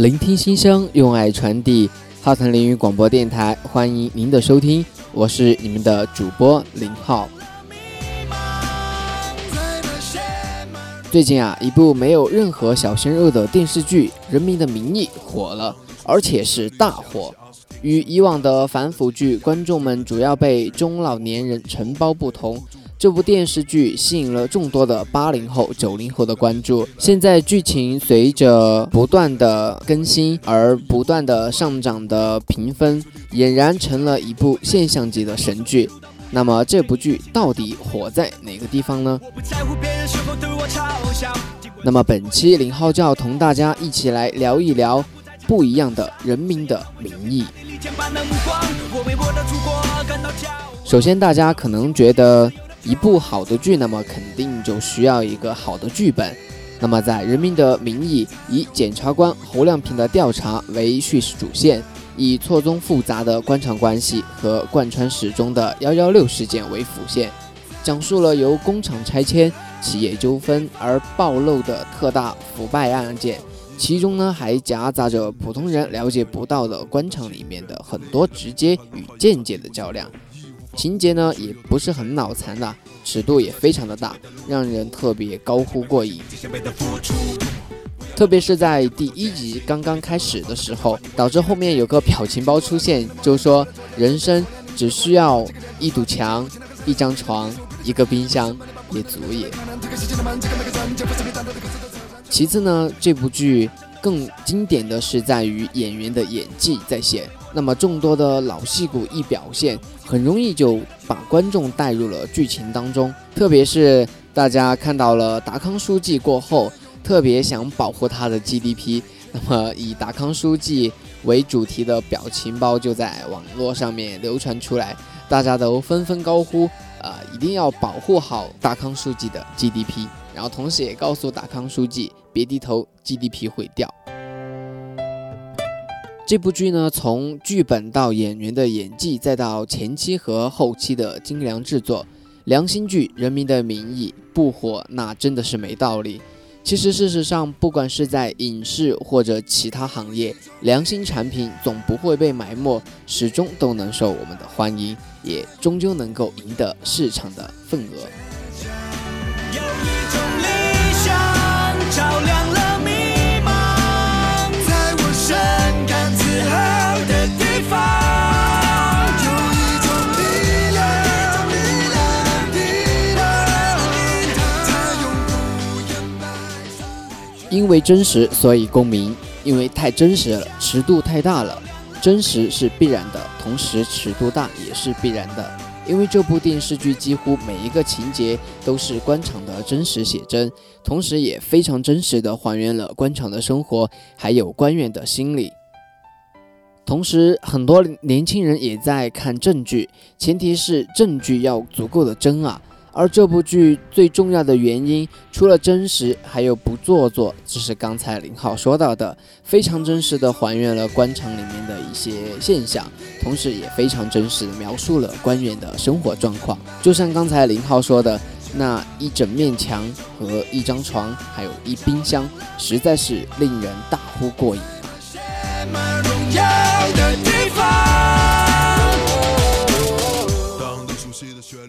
聆听心声，用爱传递。浩腾凌云广播电台，欢迎您的收听，我是你们的主播林浩。最近啊，一部没有任何小鲜肉的电视剧《人民的名义》火了，而且是大火。与以往的反腐剧，观众们主要被中老年人承包不同。这部电视剧吸引了众多的八零后、九零后的关注。现在剧情随着不断的更新而不断的上涨的评分，俨然成了一部现象级的神剧。那么这部剧到底火在哪个地方呢？那么本期林浩就要同大家一起来聊一聊不一样的人民的名义。首先，大家可能觉得。一部好的剧，那么肯定就需要一个好的剧本。那么，在《人民的名义》，以检察官侯亮平的调查为叙事主线，以错综复杂的官场关系和贯穿始终的“幺幺六”事件为辅线，讲述了由工厂拆迁、企业纠纷而暴露的特大腐败案件，其中呢还夹杂着普通人了解不到的官场里面的很多直接与间接的较量。情节呢也不是很脑残的，尺度也非常的大，让人特别高呼过瘾。特别是在第一集刚刚开始的时候，导致后面有个表情包出现，就说人生只需要一堵墙、一张床、一个冰箱也足矣。其次呢，这部剧更经典的是在于演员的演技在线。那么众多的老戏骨一表现，很容易就把观众带入了剧情当中。特别是大家看到了达康书记过后，特别想保护他的 GDP。那么以达康书记为主题的表情包就在网络上面流传出来，大家都纷纷高呼：呃，一定要保护好达康书记的 GDP。然后同时也告诉达康书记别低头，GDP 毁掉。这部剧呢，从剧本到演员的演技，再到前期和后期的精良制作，良心剧《人民的名义》不火，那真的是没道理。其实事实上，不管是在影视或者其他行业，良心产品总不会被埋没，始终都能受我们的欢迎，也终究能够赢得市场的份额。有一种理想因为真实，所以共鸣；因为太真实了，尺度太大了。真实是必然的，同时尺度大也是必然的。因为这部电视剧几乎每一个情节都是官场的真实写真，同时也非常真实的还原了官场的生活，还有官员的心理。同时，很多年轻人也在看正剧，前提是正剧要足够的真啊。而这部剧最重要的原因，除了真实，还有不做作。这是刚才林浩说到的，非常真实的还原了官场里面的一些现象，同时也非常真实的描述了官员的生活状况。就像刚才林浩说的，那一整面墙和一张床，还有一冰箱，实在是令人大呼过瘾啊！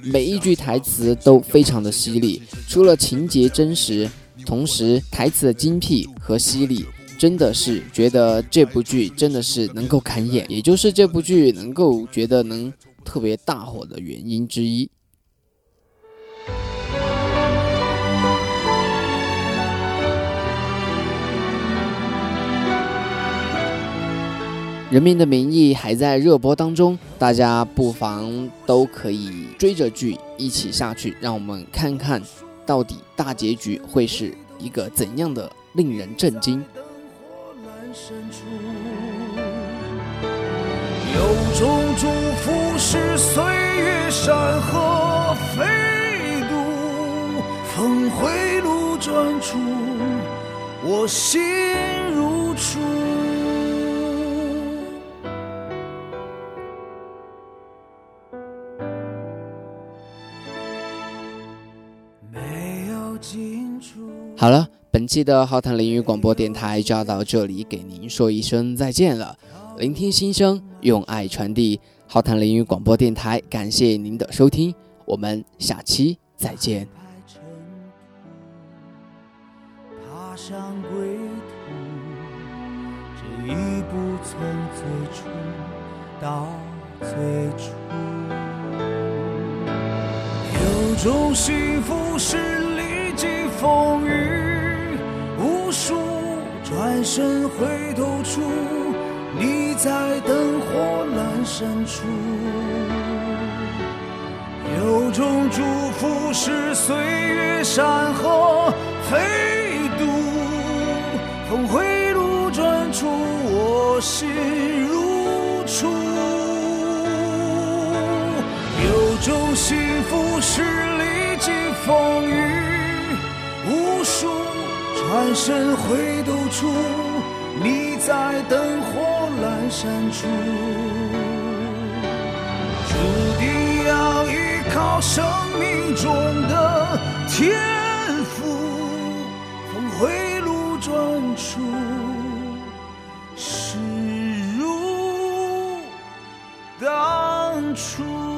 每一句台词都非常的犀利，除了情节真实，同时台词的精辟和犀利，真的是觉得这部剧真的是能够看眼，也就是这部剧能够觉得能特别大火的原因之一。《人民的名义》还在热播当中，大家不妨都可以追着剧一起下去，让我们看看到底大结局会是一个怎样的令人震惊。有种祝福是岁月山河飞渡，峰回路转处，我心如初。好了，本期的浩谈淋雨广播电台就要到这里，给您说一声再见了。聆听心声，用爱传递。浩谈淋雨广播电台，感谢您的收听，我们下期再见。踏上归途，这一步从最初到最初，有种幸福是历经风雨无数，转身回头处。你在灯火阑珊处，有种祝福是岁月山河飞渡，峰回路转处，我心如初。有种幸福是历经风雨书，转身回头处，你在灯火。阑珊处，注定要依靠生命中的天赋。峰回路转处，事如当初。